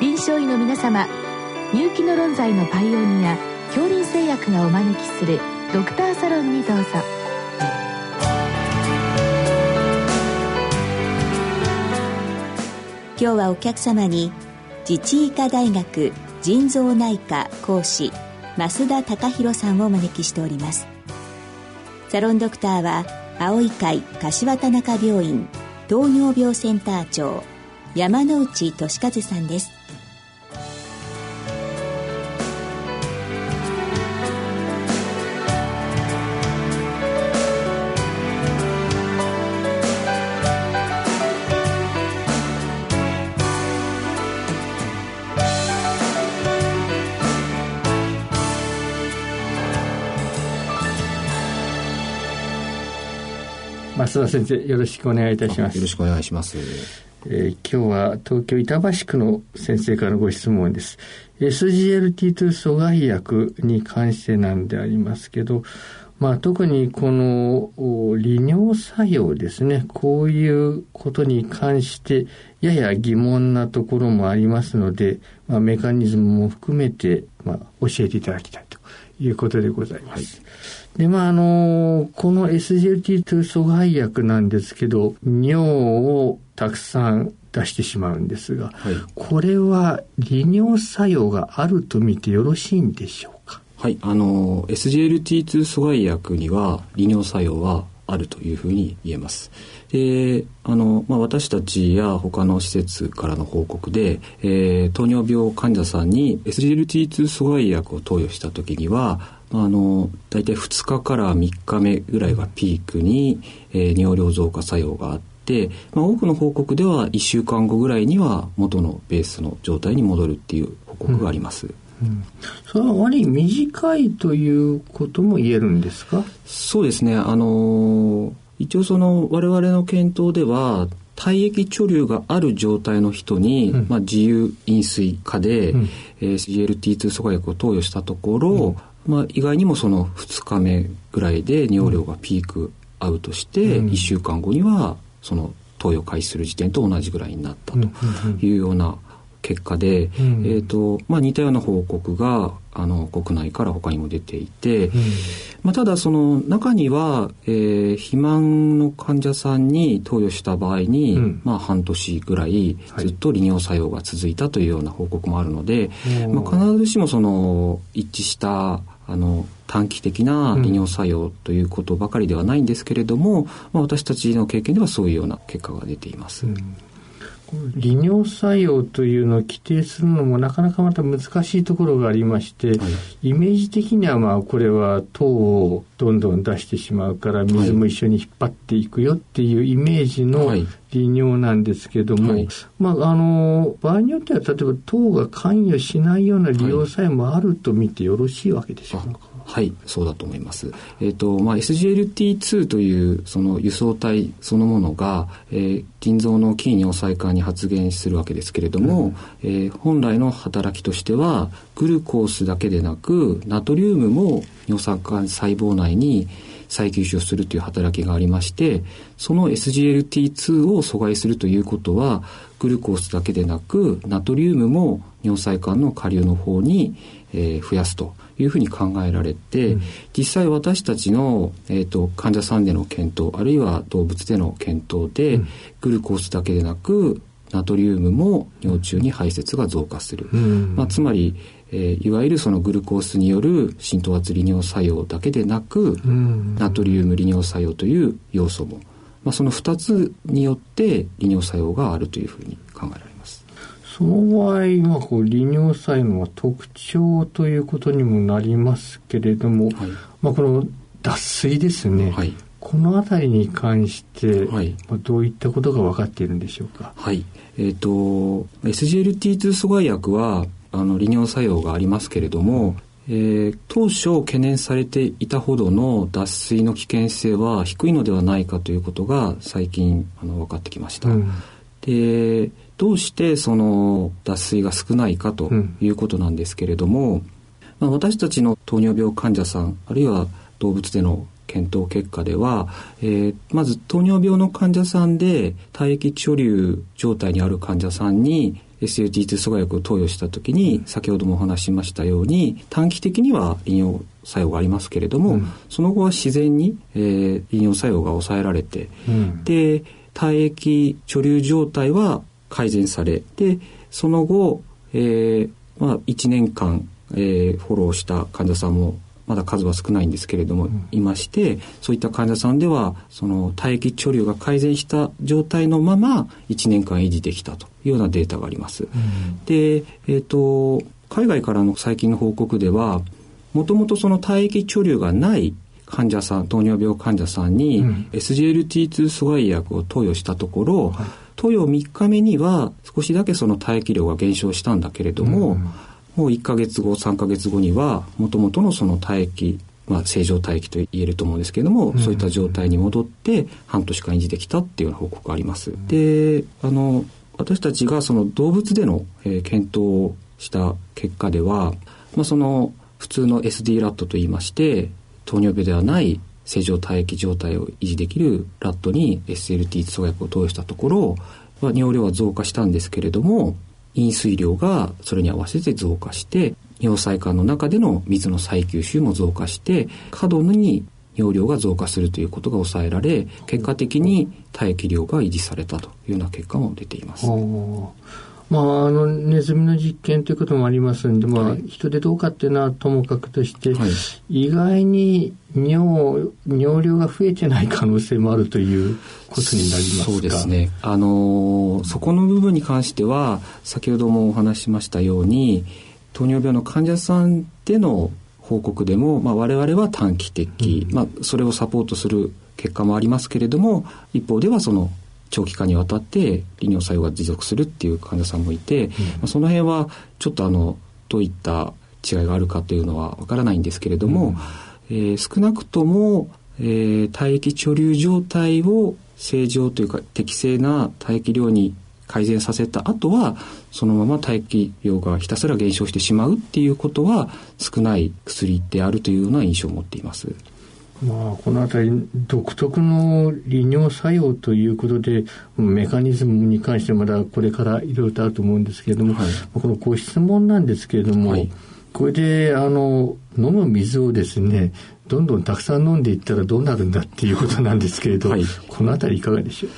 臨床医の皆様入気の論剤のパイオニア恐林製薬がお招きするドクターサロンにどうぞ。今日はお客様に自治医科大学腎臓内科講師増田隆弘さんをお招きしております。サロンドクターは青い会柏田中病院糖尿病センター長山内俊和さんです。増田先生よろしくお願いいたします。よろしくお願いします。えー、今日は東京板橋区の先生からのご質問です。SGLT2 阻害薬に関してなんでありますけど、まあ、特にこの利尿作用ですね、こういうことに関してやや疑問なところもありますので、まあ、メカニズムも含めて、まあ、教えていただきたい。ということでございます。はいで、まあ、あの、この SGLT2 阻害薬なんですけど、尿をたくさん出してしまうんですが、はい、これは利尿作用があると見てよろしいんでしょうか？はい、あの、SGLT2 阻害薬には利尿作用はあるというふうに言えます。で、あの、まあ、私たちや他の施設からの報告で、えー、糖尿病患者さんに SGLT2 阻害薬を投与した時には、あの大体2日から3日目ぐらいがピークに、えー、尿量増加作用があって、まあ、多くの報告では1週間後ぐらいには元のベースの状態に戻るっていう報告があります。うんうん、それは割短いということも言えるんですか？そうですね。あの一応その我々の検討では体液貯留がある状態の人に、うん、まあ、自由飲水化で、うん、えー、GLT2 阻害薬を投与したところ、うん。まあ、意外にもその2日目ぐらいで尿量がピークアウトして、1週間後にはその投与開始する時点と同じぐらいになったというような結果で、うん、えーとまあ、似たような報告があの国内から他にも出ていて、うん、まあ、ただその中には、えー、肥満の患者さんに投与した場合に、うん、まあ、半年ぐらいずっと利尿作用が続いたというような報告もあるので、はい、まあ、必ずしもその一致したあの短期的な利尿作用ということばかりではないんですけれども、まあ、私たちの経験ではそういうような結果が出ています。利尿作用というのを規定するのもなかなかまた難しいところがありまして、はい、イメージ的にはまあこれは糖をどんどん出してしまうから水も一緒に引っ張っていくよっていうイメージの利尿なんですけども、はい、まああの場合によっては例えば糖が関与しないような利用作用もあると見てよろしいわけでしょうか？はい、そうだと思います。えっ、ー、と、まあ、SGLT2 というその輸送体そのものが、えー、腎臓の筋尿細管に発現するわけですけれども、うん、えー、本来の働きとしては、グルコースだけでなく、ナトリウムも尿細管細胞内に再吸収するという働きがありまして、その SGLT2 を阻害するということは、グルコースだけでなく、ナトリウムも尿細管の下流の方に、えー、増やすというふうに考えられて、うん、実際私たちの、えーと、患者さんでの検討あるいは動物での検討で、うん、グルコースだけでなくナトリウムも尿中に排泄が増加する、うん、まあ、つまり、えー、いわゆるそのグルコースによる浸透圧利尿作用だけでなく、ナトリウム利尿作用という要素も、まあ、その2つによって利尿作用があるというふうに考えられます。その場合、まあ、こう利尿作用の特徴ということにもなりますけれども、はい、まあ、この脱水ですね、はい、この辺りに関して、はい、まあ、どういったことが分かっているんでしょうか？はい、えっ、ー、と SGLT2 阻害薬はあの利尿作用がありますけれども、えー、当初懸念されていたほどの脱水の危険性は低いのではないかということが最近あの分かってきました。うん、でどうしてその脱水が少ないかということなんですけれども、うん、まあ、私たちの糖尿病患者さんあるいは動物での検討結果では、えー、まず糖尿病の患者さんで体液貯留状態にある患者さんに SLT2 阻害薬を投与した時に先ほどもお話ししましたように短期的には利尿作用がありますけれども、うん、その後は自然に、えー、利尿作用が抑えられて、うん、で体液貯留状態は改善されでその後、えーまあ、1年間、えー、フォローした患者さんもまだ数は少ないんですけれども、うん、いましてそういった患者さんではその体液貯留が改善した状態のまま1年間維持できたというようなデータがあります。うん、で、えーと、海外からの最近の報告ではもともとその体液貯留がない患者さん糖尿病患者さんに SGLT2 阻害薬を投与したところ、はい、投与3日目には少しだけその体液量が減少したんだけれども、うん。もう1ヶ月後、3ヶ月後には、もともとのその体液、まあ、正常体液と言えると思うんですけれども、うん、そういった状態に戻って、半年間維持できたっていうような報告があります。で、あの、私たちがその動物での、えー、検討をした結果では、まあ、その普通の SD ラットといいまして、糖尿病ではない正常体液状態を維持できるラットに SLT 阻薬を投与したところ、まあ、尿量は増加したんですけれども、飲水量がそれに合わせて増加して尿細管の中での水の再吸収も増加して過度に尿量が増加するということが抑えられ結果的に体液量が維持されたというような結果も出ています。まあ、あのネズミの実験ということもありますんで、まあ、はい、人でどうかっていうのはともかくとして、はい、意外に尿尿量が増えてない可能性もあるということになりますか？そうですね。あのそこの部分に関しては先ほどもお話ししましたように糖尿病の患者さんでの報告でも、まあ、我々は短期的、うん、まあ、それをサポートする結果もありますけれども一方ではその長期間にわたって利尿作用が持続するっていう患者さんもいて、うん、まあ、その辺はちょっとあのどういった違いがあるかというのはわからないんですけれども、うん、えー、少なくとも、えー、体液貯留状態を正常というか適正な体液量に改善させた後はそのまま体液量がひたすら減少してしまうっていうことは少ない薬であるというような印象を持っています。まあ、この辺り独特の利尿作用ということでメカニズムに関してまだこれからいろいろとあると思うんですけれども、はい、このご質問なんですけれども、はい、これであの飲む水をですねどんどんたくさん飲んでいったらどうなるんだっていうことなんですけれど、はい、この辺りいかがでしょう？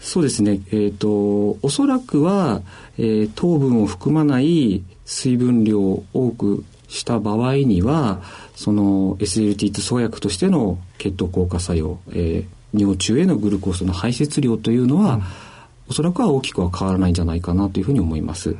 そうですね、えーと、おそらくは、えー、糖分を含まない水分量を多くした場合にはその SLT2 阻害薬としての血糖効果作用、えー、尿中へのグルコースの排泄量というのは、うん、おそらくは大きくは変わらないんじゃないかなというふうに思います。うん、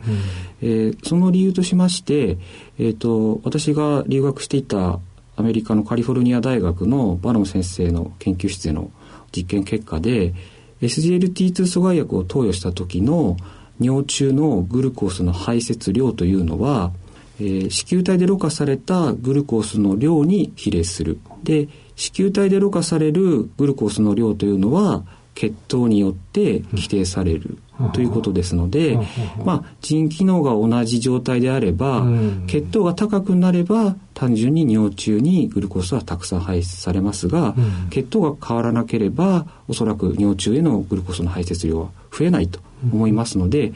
えー、その理由としまして、えーと、私が留学していたアメリカのカリフォルニア大学のバロン先生の研究室での実験結果で SGLT2 阻害薬を投与した時の尿中のグルコースの排泄量というのはえー、子宮体でろ過されたグルコースの量に比例する。で、子宮体でろ過されるグルコースの量というのは血糖によって規定される。ということですので、まあ、腎機能が同じ状態であれば、血糖が高くなれば単純に尿中にグルコースはたくさん排出されますが、血糖が変わらなければおそらく尿中へのグルコースの排泄量は増えないと思いますので、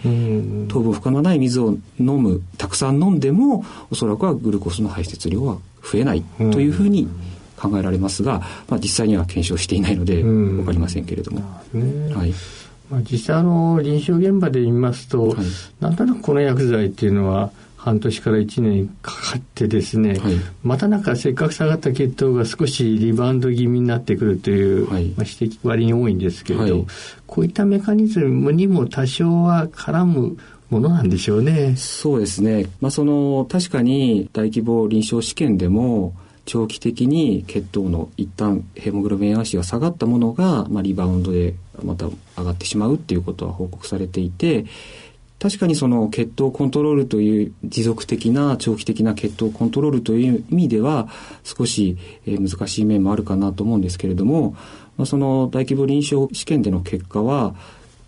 糖分を含まない水を飲むたくさん飲んでもおそらくはグルコースの排泄量は増えないというふうに考えられますが、まあ、実際には検証していないので分かりませんけれども。はい。まあ、実際あの臨床現場で言いますと、はい、なんとなくこの薬剤っていうのは半年から1年かかってですね、はい、またなんかせっかく下がった血糖が少しリバウンド気味になってくるという、はい、まあ、指摘割に多いんですけれど、はい、こういったメカニズムにも多少は絡むものなんでしょうね。そうですね。まあ、その確かに大規模臨床試験でも長期的に血糖の一旦ヘモグロビン A が下がったものが、まあ、リバウンドでまた上がってしまうっていうことは報告されていて確かにその血糖コントロールという持続的な長期的な血糖コントロールという意味では少し難しい面もあるかなと思うんですけれども、まあ、その大規模臨床試験での結果は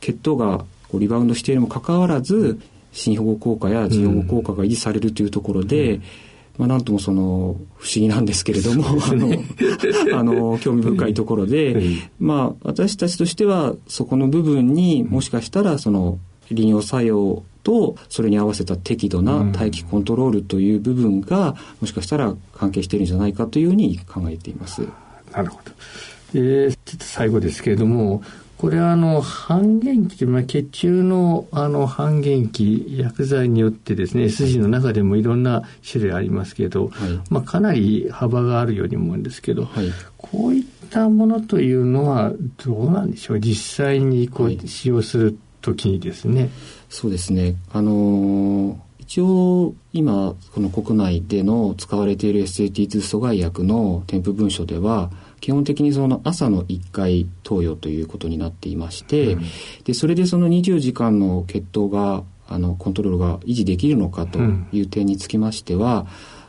血糖がリバウンドしているにもかかわらず心保護効果や腎保護効果が維持されるというところで、うん、まあ、なんともその不思議なんですけれども、あの、あの、興味深いところで、まあ、私たちとしては、そこの部分にもしかしたら、その、利用作用と、それに合わせた適度な大気コントロールという部分が、もしかしたら関係しているんじゃないかというふうに考えています。なるほど。えー、ちょっと最後ですけれども、これはあの半減期という、まあ、血中のあの半減期薬剤によってですね SG の中でもいろんな種類ありますけど、はい、まあ、かなり幅があるように思うんですけど、はい、こういったものというのはどうなんでしょう？実際にこう使用する時にですね。そうですね。あのー一応今この国内での使われている SAT2 阻害薬の添付文書では基本的にその朝の1回投与ということになっていまして、うん、でそれでその24時間の血糖があのコントロールが維持できるのかという点につきましては、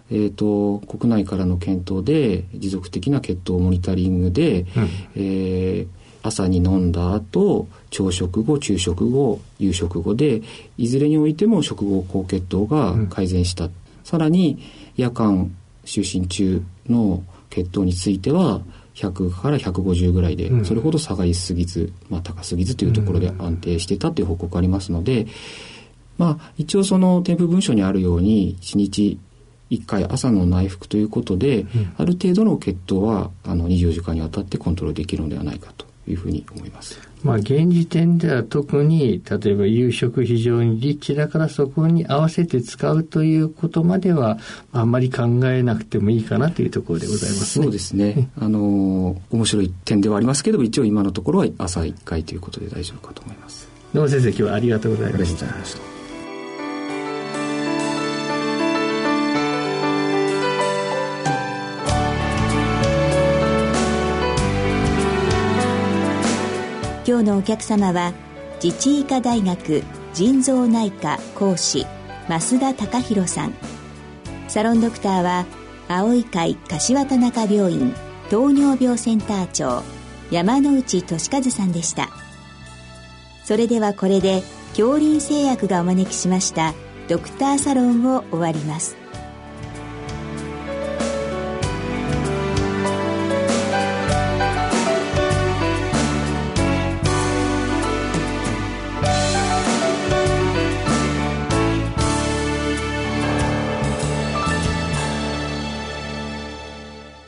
うん、えーと、国内からの検討で持続的な血糖モニタリングで、うん、えー、朝に飲んだ後朝食後昼食後夕食後でいずれにおいても食後高血糖が改善した、さらに夜間就寝中の血糖については100から150ぐらいで、それほど下がりすぎず、まあ、高すぎずというところで安定してたという報告ありますので、まあ、一応その添付文書にあるように1日1回朝の内服ということで、ある程度の血糖はあの24時間にわたってコントロールできるのではないかというふうに思います。まあ、現時点では特に、例えば夕食非常にリッチだからそこに合わせて使うということまでは、あんまり考えなくてもいいかなというところでございますね。そうですね。あの、面白い点ではありますけど一応今のところは朝1回ということで大丈夫かと思います。どうも先生、今日はありがとうございました。今日のお客様は自治医科大学腎臓内科講師増田隆弘さん。サロンドクターは青い会柏田中病院糖尿病センター長山内俊和さんでした。それではこれで恐林製薬がお招きしましたドクターサロンを終わります。